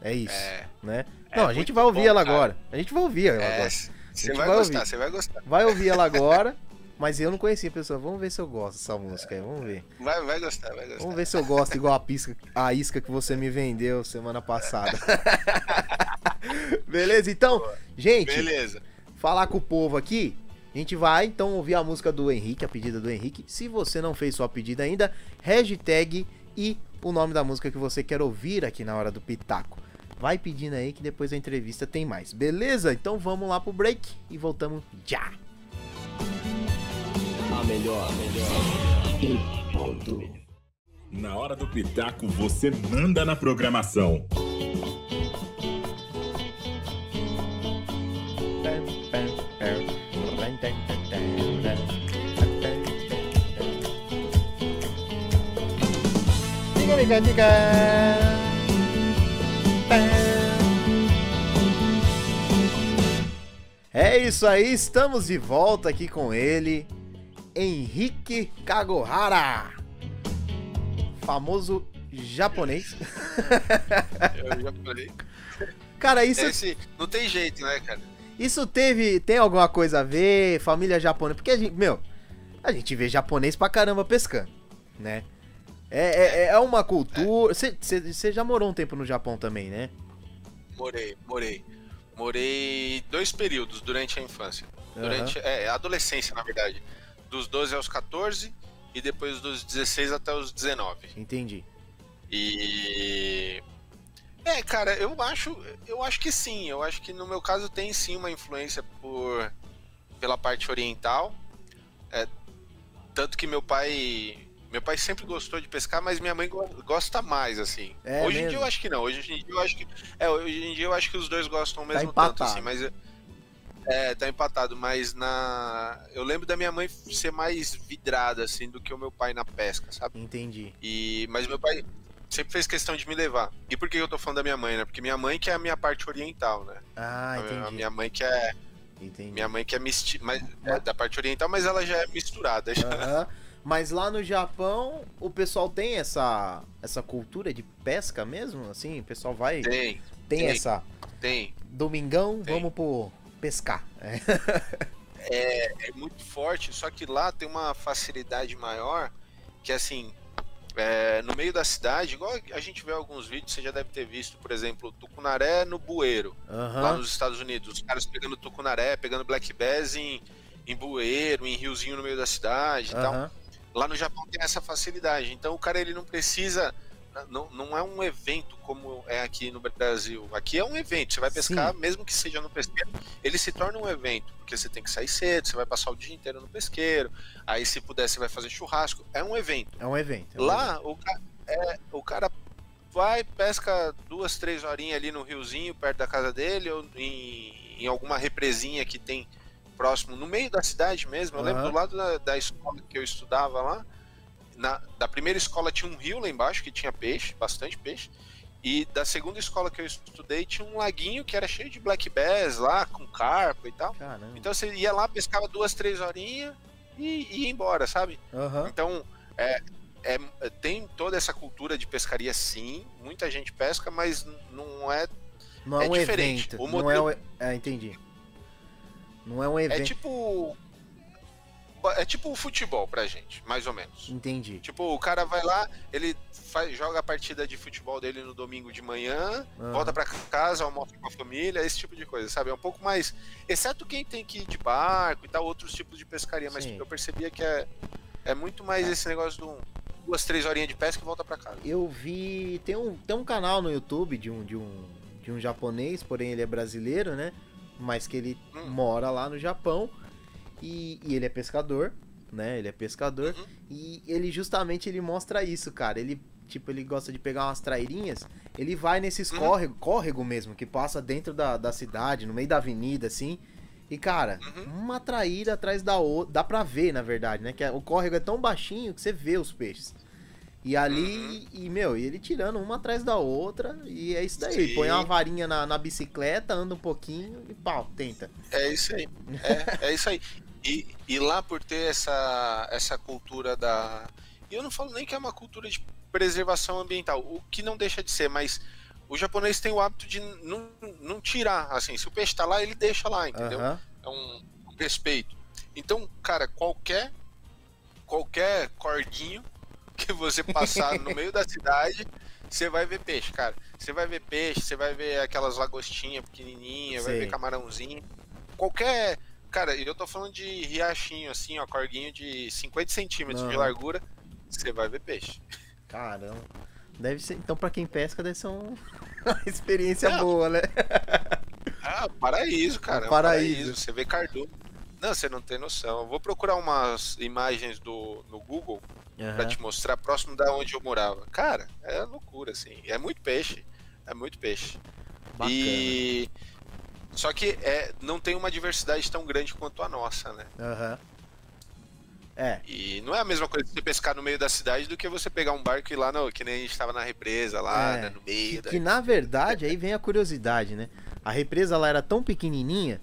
Speaker 2: É isso,
Speaker 3: É.
Speaker 2: né?
Speaker 3: É
Speaker 2: não, a gente vai ouvir
Speaker 3: bom,
Speaker 2: ela
Speaker 3: cara.
Speaker 2: agora. A gente vai ouvir ela
Speaker 3: É,
Speaker 2: agora.
Speaker 3: você vai,
Speaker 2: vai
Speaker 3: gostar, você vai gostar.
Speaker 2: Vai ouvir ela agora, mas eu não conhecia a pessoa. Vamos ver se eu gosto dessa música aí, vamos ver.
Speaker 3: Vai, vai gostar, vai gostar.
Speaker 2: Vamos ver se eu gosto igual a, pisca, a isca que você me vendeu semana passada. Beleza? Então, gente,
Speaker 3: Beleza.
Speaker 2: falar com o povo aqui. A gente vai então ouvir a música do Henrique, a pedida do Henrique. Se você não fez sua pedida ainda, hashtag e o nome da música que você quer ouvir aqui na hora do Pitaco. Vai pedindo aí que depois da entrevista tem mais. Beleza? Então vamos lá pro break e voltamos já.
Speaker 4: A melhor, a melhor.
Speaker 5: Na hora do Pitaco, você manda na programação.
Speaker 2: Diga, diga, diga. É isso aí, estamos de volta aqui com ele, Henrique Kagohara, famoso japonês.
Speaker 3: Eu já falei.
Speaker 2: Cara, isso,
Speaker 3: Esse, não tem jeito, né, cara?
Speaker 2: isso teve, tem alguma coisa a ver, família japonesa, porque a gente, meu, a gente vê japonês pra caramba pescando, né? É, é, é uma cultura. Você já morou um tempo no Japão também, né?
Speaker 3: Morei, morei. Morei dois períodos durante a infância. Durante é, a adolescência, na verdade. Dos 12 aos 14 e depois dos 16 até os 19.
Speaker 2: Entendi.
Speaker 3: E é, cara, eu acho, eu acho que sim. Eu acho que no meu caso tem sim uma influência por pela parte oriental. É, tanto que meu pai Meu pai sempre gostou de pescar, mas minha mãe go- gosta mais, assim.
Speaker 2: É
Speaker 3: hoje em
Speaker 2: mesmo?
Speaker 3: dia eu acho que não. Hoje em dia eu acho que. É, hoje em dia eu acho que os dois gostam ao
Speaker 2: Tá
Speaker 3: mesmo tanto, assim, mas. É, tá empatado, mas na. Eu lembro da minha mãe ser mais vidrada, assim, do que o meu pai na pesca, sabe?
Speaker 2: Entendi.
Speaker 3: E, mas meu pai sempre fez questão de me levar. E por que eu tô falando da minha mãe, né? Porque minha mãe que é a minha parte oriental, né?
Speaker 2: Ah,
Speaker 3: A- a
Speaker 2: entendi.
Speaker 3: minha mãe que é.
Speaker 2: Entendi.
Speaker 3: Minha mãe que é, misti mas, é da parte oriental, mas ela já é misturada. Já.
Speaker 2: Aham. Mas lá no Japão, o pessoal tem essa, essa cultura de pesca mesmo? Assim, o pessoal vai.
Speaker 3: Tem,
Speaker 2: Tem,
Speaker 3: tem.
Speaker 2: essa.
Speaker 3: tem.
Speaker 2: Domingão,
Speaker 3: Tem.
Speaker 2: vamos pro pescar. É.
Speaker 3: é muito forte, só que lá tem uma facilidade maior, que assim, é, no meio da cidade, igual a gente vê alguns vídeos, você já deve ter visto, por exemplo, tucunaré no bueiro, lá
Speaker 2: Aham.
Speaker 3: nos Estados Unidos, os caras pegando tucunaré, pegando black bass em, em bueiro, em riozinho no meio da cidade e tal. Lá no Japão tem essa facilidade, então o cara ele não precisa não, não é um evento como é aqui no Brasil. Aqui é um evento. Você vai pescar, mesmo que seja no pesqueiro, ele se torna um evento, porque você tem que sair cedo, você vai passar o dia inteiro no pesqueiro. Aí, se puder, você vai fazer churrasco. É um evento.
Speaker 2: É um evento. é um evento.
Speaker 3: Lá, o, ca- é, o cara vai, pesca duas, três horinhas ali no riozinho, perto da casa dele, ou em, em alguma represinha que tem próximo, no meio da cidade mesmo. Eu lembro
Speaker 2: Aham.
Speaker 3: do lado da, da escola que eu estudava lá. Na, da primeira escola tinha um rio lá embaixo que tinha peixe, bastante peixe. E da segunda escola que eu estudei tinha um laguinho que era cheio de black bass lá, com carpa e tal.
Speaker 2: Caramba.
Speaker 3: Então você ia lá, pescava duas, três horinhas e, e ia embora, sabe?
Speaker 2: Aham.
Speaker 3: Então, é, é- tem toda essa cultura de pescaria, sim. Muita gente pesca, mas não é.
Speaker 2: Não é,
Speaker 3: é
Speaker 2: um
Speaker 3: diferente.
Speaker 2: evento.
Speaker 3: O
Speaker 2: Não é,
Speaker 3: modelo-
Speaker 2: um, e- é, entendi. Não é um
Speaker 3: É
Speaker 2: evento.
Speaker 3: tipo. É tipo o futebol pra gente, mais ou menos.
Speaker 2: Entendi.
Speaker 3: Tipo, o cara vai lá, ele faz, joga a partida de futebol dele no domingo de manhã,
Speaker 2: Aham.
Speaker 3: volta pra casa, almoça com a família, esse tipo de coisa, sabe? É um pouco mais. Exceto quem tem que ir de barco e tal, outros tipos de pescaria, mas
Speaker 2: Sim.
Speaker 3: eu percebia que é, é muito mais esse negócio de um, duas, três horinhas de pesca e volta pra casa.
Speaker 2: Eu vi. Tem um, tem um canal no YouTube de um, de, um, de um japonês, porém ele é brasileiro, né? Mas que ele
Speaker 3: Hum.
Speaker 2: mora lá no Japão. E, e ele é pescador, né? Ele é pescador.
Speaker 3: Uhum.
Speaker 2: E ele justamente ele mostra isso, cara. Ele, tipo, ele gosta de pegar umas trairinhas. Ele vai nesses
Speaker 3: Uhum.
Speaker 2: córrego, córrego mesmo, que passa dentro da, da cidade, no meio da avenida, assim. E, cara,
Speaker 3: Uhum.
Speaker 2: uma traíra atrás da outra. Dá pra ver, na verdade, né? Que é- o córrego é tão baixinho que você vê os peixes. E ali, e meu, e ele tirando uma atrás da outra, e é isso daí.
Speaker 3: Sim.
Speaker 2: Põe uma varinha na, na bicicleta, anda um pouquinho e pau, tenta.
Speaker 3: É isso aí. É, é isso aí. E, e lá por ter essa, essa cultura da. E eu não falo nem que é uma cultura de preservação ambiental, o que não deixa de ser, mas o japonês tem o hábito de não, não tirar. Assim, se o peixe tá lá, ele deixa lá, entendeu?
Speaker 2: Aham.
Speaker 3: É um, um respeito. Então, cara, qualquer qualquer cordinho que você passar no meio da cidade, você vai ver peixe, cara. Você vai ver peixe, você vai ver aquelas lagostinhas pequenininhas, vai ver camarãozinho. Qualquer. Cara, eu tô falando de riachinho, assim, ó, corguinho de 50 centímetros de largura, você vai ver peixe.
Speaker 2: Caramba. Deve ser. Então, pra quem pesca, deve ser um- uma experiência
Speaker 3: Não.
Speaker 2: boa, né?
Speaker 3: Ah, paraíso, cara.
Speaker 2: Um
Speaker 3: é um
Speaker 2: paraíso.
Speaker 3: paraíso. Você vê cardume. Não, você não tem noção. Eu vou procurar umas imagens do, no Google pra
Speaker 2: Aham.
Speaker 3: te mostrar próximo da onde eu morava. Cara, é loucura, assim. É muito peixe. É muito peixe.
Speaker 2: Bacana.
Speaker 3: E. Só que é, não tem uma diversidade tão grande quanto a nossa, né?
Speaker 2: Aham. É,
Speaker 3: E não é a mesma coisa você pescar no meio da cidade do que você pegar um barco e ir lá, no, que nem a gente tava na represa lá,
Speaker 2: É,
Speaker 3: né, no meio.
Speaker 2: que,
Speaker 3: da-
Speaker 2: que na verdade aí vem a curiosidade, né? A represa lá era tão pequenininha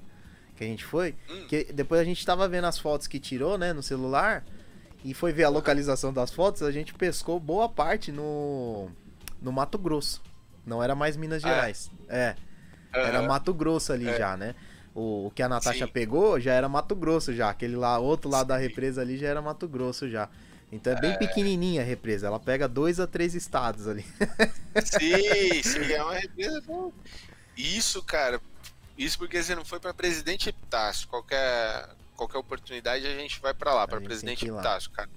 Speaker 2: que a gente foi,
Speaker 3: Hum.
Speaker 2: que depois a gente tava vendo as fotos que tirou, né, no celular e foi ver a localização das fotos, a gente pescou boa parte no no Mato Grosso. Não era mais Minas
Speaker 3: Ah, é?
Speaker 2: Gerais. É, era. Mato Grosso ali
Speaker 3: É.
Speaker 2: já, né? O, o que a Natasha
Speaker 3: Sim.
Speaker 2: pegou já era Mato Grosso já. Aquele lá, outro lado da
Speaker 3: Sim.
Speaker 2: represa ali já era Mato Grosso já. Então é bem pequenininha a represa. Ela pega dois a três estados ali.
Speaker 3: Sim, sim, é uma represa. Isso, cara, isso porque você não foi pra Presidente Epitácio. Qualquer, qualquer oportunidade a gente vai pra lá,
Speaker 2: gente
Speaker 3: Presidente. Epitácio, cara.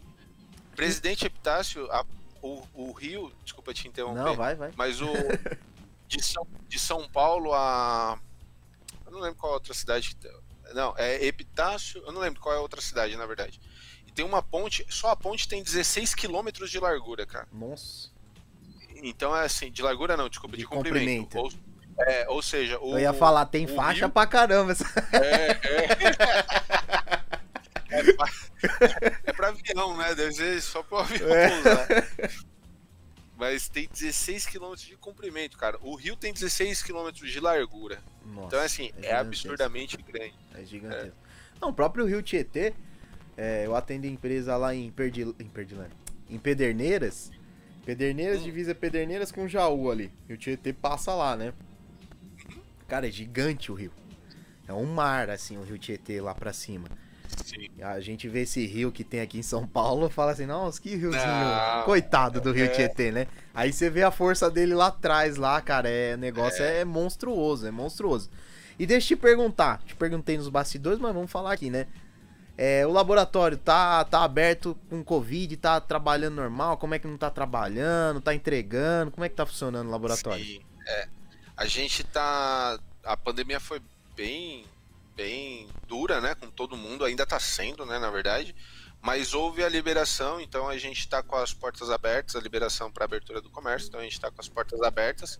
Speaker 3: Presidente Epitácio, a- o, o Rio, desculpa te interromper,
Speaker 2: Não, vai, vai.
Speaker 3: mas o de São, de São Paulo a. Eu não lembro qual a outra cidade que. Não, é Epitácio, eu não lembro qual é a outra cidade, na verdade. E tem uma ponte, só a ponte tem 16 quilômetros de largura, cara.
Speaker 2: Nossa.
Speaker 3: Então é assim, de largura não, desculpa, de,
Speaker 2: De
Speaker 3: comprimento. Ou, é, ou seja, o,
Speaker 2: Eu ia falar, tem faixa
Speaker 3: rio-
Speaker 2: pra caramba.
Speaker 3: É, é. É pra, é pra avião, né? Deve ser só pro avião
Speaker 2: É.
Speaker 3: pousar. Mas tem 16 km de comprimento, cara. O rio tem 16 km de largura.
Speaker 2: Nossa,
Speaker 3: Então, assim, é,
Speaker 2: gigantesco.
Speaker 3: absurdamente grande.
Speaker 2: É gigantesco. Não, o próprio Rio Tietê, é, eu atendo empresa lá em, Perdi, em Perdilândia, em Pederneiras. Pederneiras
Speaker 3: Hum.
Speaker 2: divisa Pederneiras com Jaú ali. E o Tietê passa lá, né? Cara, é gigante o rio. É um mar, assim, o Rio Tietê lá pra cima.
Speaker 3: Sim.
Speaker 2: A gente vê esse rio que tem aqui em São Paulo e fala assim, nossa, que riozinho.
Speaker 3: Não,
Speaker 2: Coitado do Rio
Speaker 3: é.
Speaker 2: Tietê, né? Aí você vê a força dele lá atrás, lá, cara. É, o negócio é. monstruoso, é monstruoso. E deixa eu te perguntar, te perguntei nos bastidores, mas vamos falar aqui, né? É, o laboratório tá, tá aberto com Covid, tá trabalhando normal? Como é que não tá trabalhando? Tá entregando? Como é que tá funcionando o laboratório?
Speaker 3: Sim, é. A gente tá. A pandemia foi bem, bem dura, né? Com todo mundo, ainda tá sendo, né? Na verdade. Mas houve a liberação, então a gente tá com as portas abertas, a liberação para abertura do comércio, então a gente tá com as portas abertas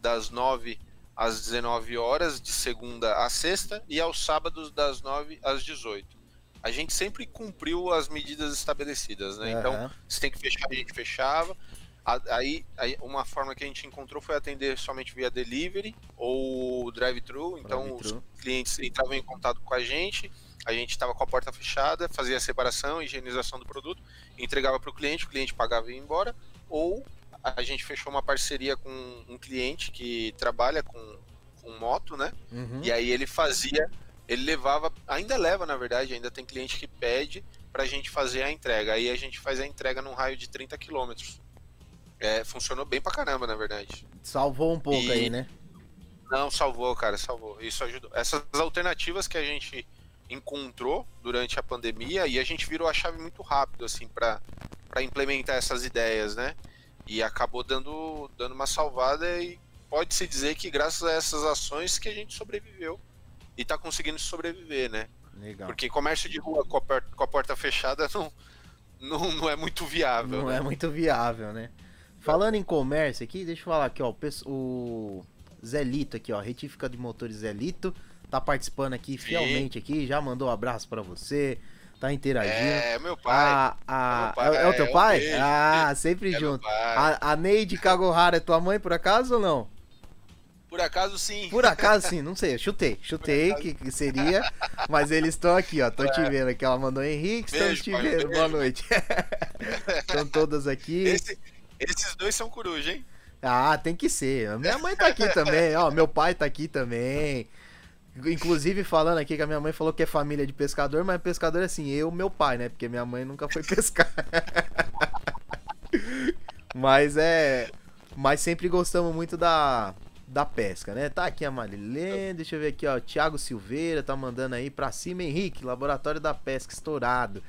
Speaker 3: das 9 às 19 horas, de segunda a sexta, e aos sábados das 9 às 18. A gente sempre cumpriu as medidas estabelecidas, né? Então,
Speaker 2: Aham.
Speaker 3: se tem que fechar, a gente fechava. A- Aí, aí uma forma que a gente encontrou foi atender somente via delivery ou drive-thru. Então
Speaker 2: Drive-thru.
Speaker 3: os clientes entravam em contato com a gente, a gente estava com a porta fechada, fazia a separação, higienização do produto, entregava para o cliente, o cliente pagava e ia embora. Ou a gente fechou uma parceria com um cliente que trabalha com, com moto, né?
Speaker 2: Uhum.
Speaker 3: E aí ele fazia, ele levava, ainda leva na verdade, ainda tem cliente que pede pra gente fazer a entrega. Aí a gente faz a entrega num raio de 30 quilômetros. É, funcionou bem pra caramba, na verdade.
Speaker 2: Salvou um pouco
Speaker 3: E-
Speaker 2: aí, né?
Speaker 3: Não, salvou, cara, salvou. Isso ajudou. Essas alternativas que a gente encontrou durante a pandemia e a gente virou a chave muito rápido, assim, pra pra implementar essas ideias, né? E acabou dando, dando uma salvada e pode-se dizer que graças a essas ações que a gente sobreviveu e tá conseguindo sobreviver, né?
Speaker 2: Legal.
Speaker 3: Porque comércio de rua com a, com a porta fechada não, não, não é muito viável.
Speaker 2: Não
Speaker 3: né?
Speaker 2: é muito viável, né? Falando em comércio aqui, deixa eu falar aqui, ó. o Zelito aqui, ó. Retífica de motores Zelito. Tá participando aqui fielmente aqui. Já mandou um abraço pra você. Tá interagindo.
Speaker 3: É, meu pai.
Speaker 2: A, a-
Speaker 3: meu pai,
Speaker 2: é, é o teu
Speaker 3: é,
Speaker 2: pai?
Speaker 3: beijo,
Speaker 2: ah, sempre
Speaker 3: é
Speaker 2: junto. A, a Neide Cagohara é tua mãe, por acaso ou não?
Speaker 3: Por acaso, sim.
Speaker 2: Por acaso, sim, não sei. Eu chutei. Chutei que, que seria. Mas eles estão aqui, ó. Tô te vendo aqui. Ela mandou Henrique,
Speaker 3: Beijo,
Speaker 2: te vendo. Boa noite. Estão todas aqui.
Speaker 3: Esse- esses dois são coruja, hein?
Speaker 2: Ah, tem que ser. Minha mãe tá aqui também, ó. Meu pai tá aqui também. Inclusive, falando aqui que a minha mãe falou que é família de pescador, mas pescador é assim, eu, meu pai, né? Porque minha mãe nunca foi pescar. mas é. Mas sempre gostamos muito da, da pesca, né? Tá aqui a Marilene, deixa eu ver aqui, ó. Thiago Silveira tá mandando aí pra cima, Henrique, Laboratório da Pesca estourado.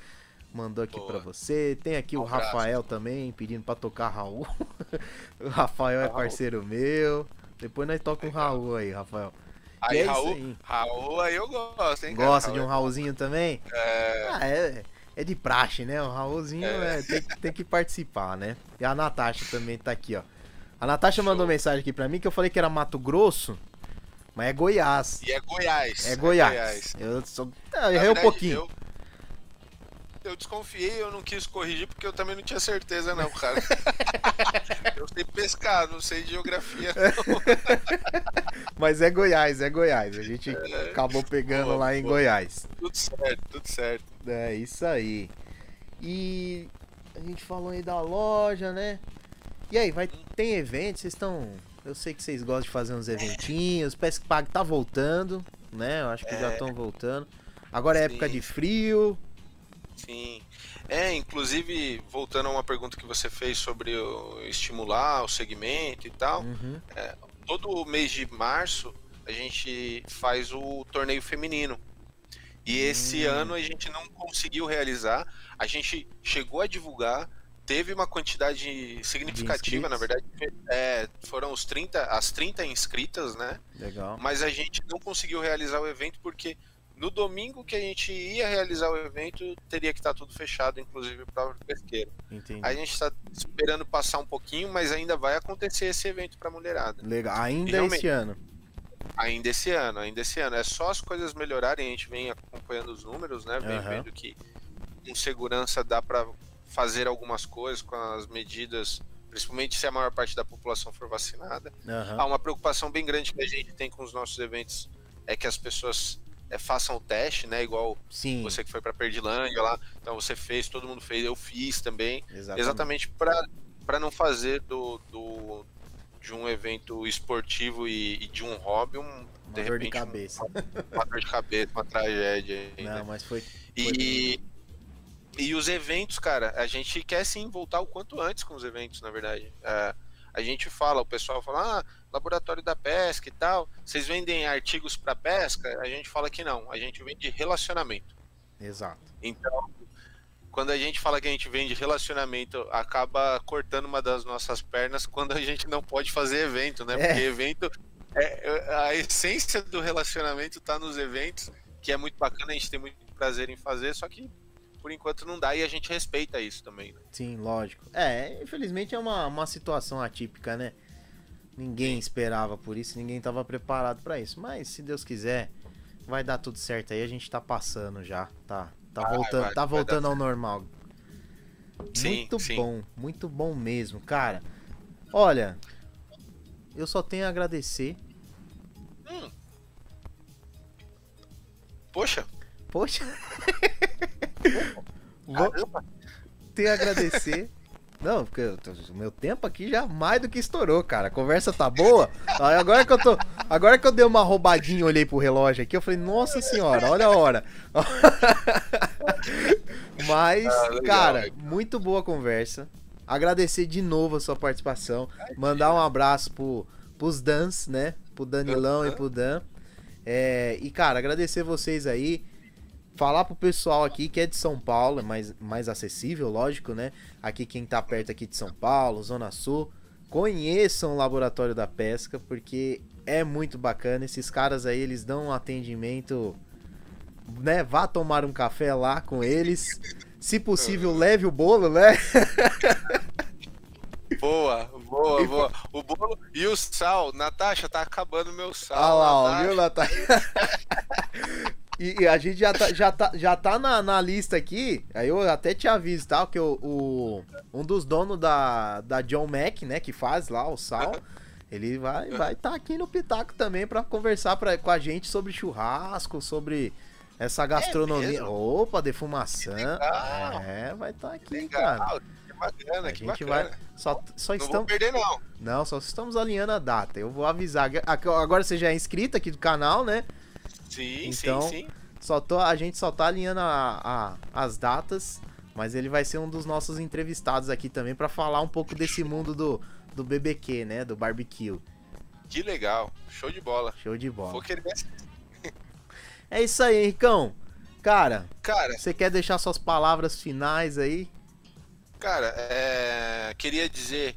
Speaker 2: Mandou aqui
Speaker 3: Boa.
Speaker 2: pra você. Tem aqui o
Speaker 3: Um abraço.
Speaker 2: Rafael também pedindo pra tocar Raul. o Rafael é parceiro meu. Depois nós toca um Raul aí, Rafael.
Speaker 3: Aí,
Speaker 2: é
Speaker 3: Raul,
Speaker 2: aí.
Speaker 3: Raul, aí eu gosto, hein? cara?
Speaker 2: Gosta de
Speaker 3: Raul
Speaker 2: um
Speaker 3: é-
Speaker 2: Raulzinho também?
Speaker 3: É,
Speaker 2: Ah, é, é de praxe, né? O Raulzinho
Speaker 3: É.
Speaker 2: é, tem, tem que participar, né? E a Natasha também tá aqui, ó. A Natasha mandou
Speaker 3: Show.
Speaker 2: mensagem aqui pra mim que eu falei que era Mato Grosso, mas é Goiás.
Speaker 3: e é Goiás.
Speaker 2: É Goiás. Eu, sou... ah, errei um pouquinho.
Speaker 3: Eu, eu desconfiei, eu não quis corrigir porque eu também não tinha certeza, não, cara. eu sei pescar, não sei geografia. não.
Speaker 2: Mas é Goiás, é Goiás. A gente acabou pegando lá em. Goiás.
Speaker 3: tudo certo, tudo certo.
Speaker 2: É isso aí. E a gente falou aí da loja, né? E aí, vai tem evento, vocês estão. Eu sei que vocês gostam de fazer uns eventinhos. Parece que Pag tá voltando, né? Eu acho que já estão voltando. Agora é época
Speaker 3: Sim.
Speaker 2: de frio.
Speaker 3: Sim. É, inclusive, voltando a uma pergunta que você fez sobre o estimular o segmento e tal,
Speaker 2: Uhum.
Speaker 3: todo mês de março a gente faz o torneio feminino. E esse
Speaker 2: Hum.
Speaker 3: ano a gente não conseguiu realizar. A gente chegou a divulgar, teve uma quantidade significativa, na verdade. É, foram os 30, as 30 inscritas, né?
Speaker 2: Legal.
Speaker 3: Mas a gente não conseguiu realizar o evento porque No domingo que a gente ia realizar o evento, teria que estar tudo fechado, inclusive o próprio pesqueiro.
Speaker 2: Entendi.
Speaker 3: A gente está esperando passar um pouquinho, mas ainda vai acontecer esse evento para mulherada.
Speaker 2: Legal. Ainda
Speaker 3: Realmente.
Speaker 2: esse ano.
Speaker 3: Ainda esse ano, ainda esse ano. É só as coisas melhorarem, a gente vem acompanhando os números, né? Vem
Speaker 2: Aham.
Speaker 3: vendo que com segurança dá para fazer algumas coisas com as medidas, principalmente se a maior parte da população for vacinada.
Speaker 2: Aham.
Speaker 3: Ah, uma preocupação bem grande que a gente tem com os nossos eventos é que as pessoas é, façam o teste, né? Igual
Speaker 2: Sim.
Speaker 3: você que foi para Perdilândia lá, então você fez, todo mundo fez, eu fiz também,
Speaker 2: Exatamente.
Speaker 3: exatamente para não fazer do, do de um evento esportivo e, e de um hobby um
Speaker 2: Uma
Speaker 3: de
Speaker 2: dor de
Speaker 3: repente um-
Speaker 2: cabeça.
Speaker 3: uma dor de cabeça, uma tragédia. aí, né?
Speaker 2: Não, mas foi.
Speaker 3: E, e os eventos, cara, a gente quer sim voltar o quanto antes com os eventos, na verdade. É, a gente fala, o pessoal fala, ah, laboratório da pesca e tal, vocês vendem artigos para pesca? A gente fala que não, a gente vende relacionamento.
Speaker 2: Exato.
Speaker 3: Então, quando a gente fala que a gente vende relacionamento, acaba cortando uma das nossas pernas quando a gente não pode fazer evento, né?
Speaker 2: É.
Speaker 3: Porque evento, é, é- a essência do relacionamento tá nos eventos, que é muito bacana, a gente tem muito prazer em fazer, só que por enquanto não dá e a gente respeita isso também. né?
Speaker 2: Sim, lógico. É, infelizmente é uma, uma situação atípica, né? Ninguém esperava por isso, ninguém tava preparado pra isso. Mas se Deus quiser, vai dar tudo certo aí. A gente tá passando já, tá? Tá voltando,
Speaker 3: vai,
Speaker 2: tá
Speaker 3: vai
Speaker 2: voltando ao normal.
Speaker 3: Sim,
Speaker 2: muito
Speaker 3: sim.
Speaker 2: bom, muito bom mesmo, cara. Olha, eu só tenho a agradecer.
Speaker 3: Poxa,
Speaker 2: Poxa. Vou ter a agradecer. Não, porque o meu tempo aqui já mais do que estourou, cara. A conversa tá boa. Agora que eu tô. Agora que eu dei uma roubadinha, olhei pro relógio aqui, eu falei, nossa senhora, olha a hora. Mas,
Speaker 3: Ah, legal,
Speaker 2: cara,
Speaker 3: legal.
Speaker 2: muito boa conversa. Agradecer de novo a sua participação. Mandar um abraço pro, pros Dans, né? Pro Danilão e pro Dan. É, e, cara, agradecer vocês aí. Falar pro pessoal aqui que é de São Paulo, é mais, mais acessível, lógico, né? Aqui quem tá perto aqui de São Paulo, Zona Sul, conheçam o Laboratório da Pesca, porque é muito bacana. Esses caras aí, eles dão um atendimento, né? Vá tomar um café lá com eles. Se possível, leve o bolo, né?
Speaker 3: boa, boa, boa. O bolo e o sal, Natasha, tá acabando meu sal.
Speaker 2: Olha lá, ó,
Speaker 3: Natasha.
Speaker 2: viu, Natália? E, e a gente já tá, já tá, já tá na, na lista aqui. Aí eu até te aviso, tá? Que o, o- um dos donos da, da John Mac, né? Que faz lá o sal. Ele vai vai tá aqui no Pitaco também pra conversar pra, com a gente sobre churrasco, sobre essa gastronomia.
Speaker 3: mesmo?
Speaker 2: Opa, defumação. É, vai estar tá aqui, cara.
Speaker 3: Legal, que bacana,
Speaker 2: A
Speaker 3: que
Speaker 2: gente
Speaker 3: bacana.
Speaker 2: vai. Só, só
Speaker 3: Não
Speaker 2: estamos.
Speaker 3: perder, não.
Speaker 2: Não, só estamos alinhando a data. Eu vou avisar. Agora você já é inscrito aqui do canal, né?
Speaker 3: Sim,
Speaker 2: Então,
Speaker 3: sim, sim.
Speaker 2: Só tô, a gente só tá alinhando a, a- as datas, mas ele vai ser um dos nossos entrevistados aqui também pra falar um pouco desse mundo do, do BBQ, né? Do barbecue.
Speaker 3: Que legal. Show de bola.
Speaker 2: Show de bola.
Speaker 3: Vou querer.
Speaker 2: É isso aí, Henricão. Cara,
Speaker 3: Cara,
Speaker 2: você quer deixar suas palavras finais aí?
Speaker 3: cara, é, queria dizer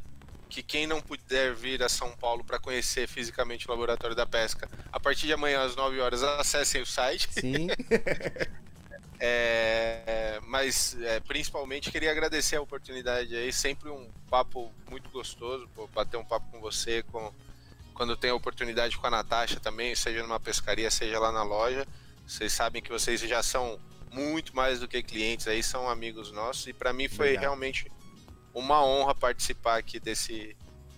Speaker 3: que quem não puder vir a São Paulo para conhecer fisicamente o Laboratório da Pesca, a partir de amanhã às 9 horas, acessem o site.
Speaker 2: Sim.
Speaker 3: É, mas é, principalmente queria agradecer a oportunidade aí, sempre um papo muito gostoso, pô, bater um papo com você, com, quando tem a oportunidade com a Natasha também, seja numa pescaria, seja lá na loja. Vocês sabem que vocês já são muito mais do que clientes aí, são amigos nossos e para mim foi realmente uma honra participar aqui desse,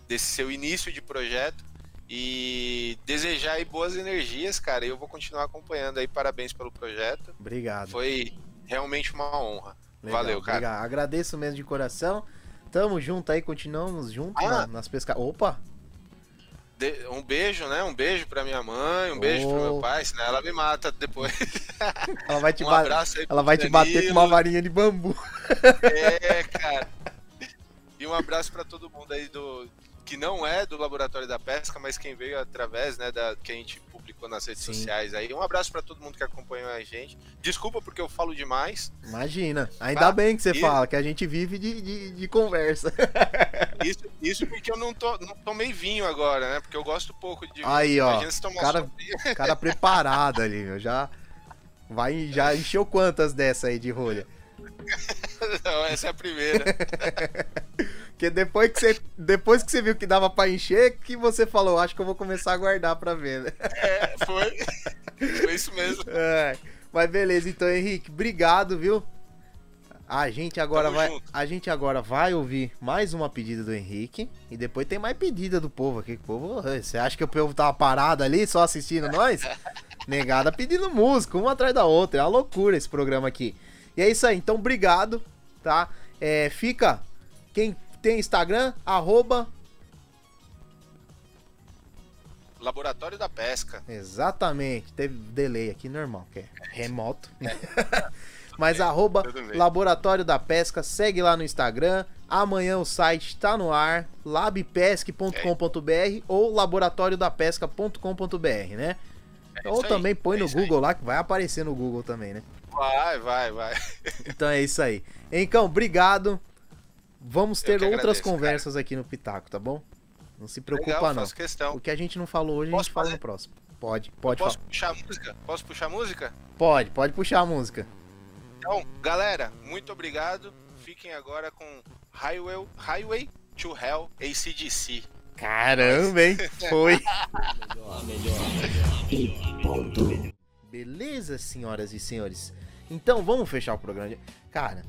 Speaker 3: desse seu início de projeto e desejar aí boas energias, cara. e Eu vou continuar acompanhando aí. Parabéns pelo projeto.
Speaker 2: Obrigado.
Speaker 3: Foi realmente uma honra.
Speaker 2: Legal,
Speaker 3: Valeu, cara.
Speaker 2: obrigado. Agradeço mesmo de coração. Tamo junto aí, continuamos juntos
Speaker 3: Ah.
Speaker 2: na- nas pescas. Opa!
Speaker 3: De- um beijo, né? Um beijo pra minha mãe, um beijo pro
Speaker 2: Oh.
Speaker 3: meu pai, senão ela me mata depois.
Speaker 2: Ela vai te,
Speaker 3: um
Speaker 2: ba-
Speaker 3: abraço aí pro
Speaker 2: ela vai te bater com uma varinha de bambu.
Speaker 3: É, cara. E um abraço pra todo mundo aí do que não é do Laboratório da Pesca, mas quem veio através, né, da que a gente publicou nas redes
Speaker 2: Sim.
Speaker 3: sociais aí. Um abraço pra todo mundo que acompanhou a gente. Desculpa porque eu falo demais.
Speaker 2: Imagina. Ainda
Speaker 3: Ah,
Speaker 2: bem que você
Speaker 3: e-
Speaker 2: fala, que a gente vive de, de, de conversa.
Speaker 3: Isso, isso porque eu não, tô, não tomei vinho agora, né? Porque eu gosto pouco de vinho.
Speaker 2: Aí, ó,
Speaker 3: Imagina se tomar
Speaker 2: cara-
Speaker 3: vinho.
Speaker 2: Cara preparado ali, meu. Já. Vai, já encheu quantas dessa aí de rolha?
Speaker 3: Não, essa é a primeira.
Speaker 2: Porque depois que você, depois que você viu que dava pra encher, que você falou, acho que eu vou começar a guardar pra ver, né?
Speaker 3: É, foi. Foi isso mesmo.
Speaker 2: É, mas beleza, então Henrique, obrigado, viu? A gente agora
Speaker 3: Tamo
Speaker 2: vai,
Speaker 3: junto.
Speaker 2: a gente agora vai ouvir mais uma pedida do Henrique e depois tem mais pedida do povo aqui. O povo, você acha que o povo tava parado ali só assistindo nós? Negada pedindo música, uma atrás da outra. É uma loucura esse programa aqui. E é isso aí, então obrigado, tá? É, fica quem tem Instagram, arroba
Speaker 3: Laboratório da Pesca.
Speaker 2: Exatamente, teve delay aqui normal, que é remoto. Mas arroba
Speaker 3: tudo bem.
Speaker 2: Laboratório da Pesca, segue lá no Instagram. Amanhã o site tá no ar, labpesc.com.br ou laboratoriodapesca.com.br, né?
Speaker 3: É
Speaker 2: ou
Speaker 3: isso aí,
Speaker 2: também põe
Speaker 3: é
Speaker 2: no
Speaker 3: isso aí.
Speaker 2: Google lá, que vai aparecer no Google também, né?
Speaker 3: Vai, vai, vai.
Speaker 2: Então é isso aí. Então, obrigado. Vamos ter outras
Speaker 3: agradeço,
Speaker 2: conversas aqui no Pitaco, tá bom? Não se preocupa
Speaker 3: Legal,
Speaker 2: não.
Speaker 3: faço questão.
Speaker 2: O que a gente não falou hoje, a
Speaker 3: Posso
Speaker 2: gente fala
Speaker 3: fazer?
Speaker 2: no próximo. Pode, pode
Speaker 3: Posso
Speaker 2: falar.
Speaker 3: puxar a música? Posso puxar a música?
Speaker 2: Pode, pode puxar a música.
Speaker 3: Então, galera, muito obrigado. Fiquem agora com Highway, Highway to Hell ACDC.
Speaker 2: Caramba, hein? Foi.
Speaker 4: Melhor, melhor. E ponto.
Speaker 2: Beleza, senhoras e senhores? Então vamos fechar o programa. de- Cara,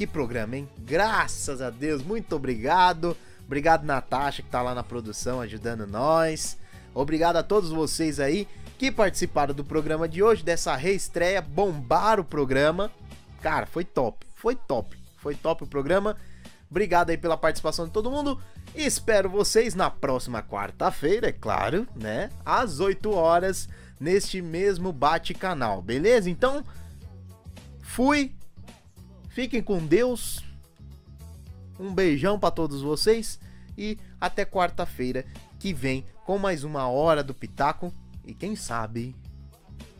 Speaker 2: que programa, hein? Graças a Deus, muito obrigado. Obrigado, Natasha, que tá lá na produção ajudando nós. Obrigado a todos vocês aí que participaram do programa de hoje, dessa reestreia, bombaram o programa. Cara, foi top, foi top, foi top o programa. Obrigado aí pela participação de todo mundo. Espero vocês na próxima quarta-feira, é claro, né? Às 8 horas, neste mesmo bate-canal, beleza? Então, fui. Fiquem com Deus. Um beijão pra todos vocês e até quarta-feira que vem com mais uma hora do Pitaco e quem sabe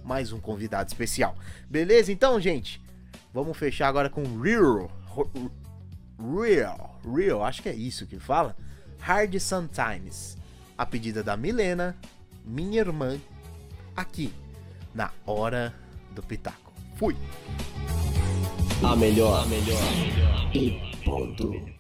Speaker 2: mais um convidado especial. Beleza? Então, gente, vamos fechar agora com Real. Real, Real, acho que é isso que fala. Hard Sometimes. A pedida da Milena, minha irmã, aqui na Hora do Pitaco. Fui!
Speaker 4: A melhor, a melhor. E ponto.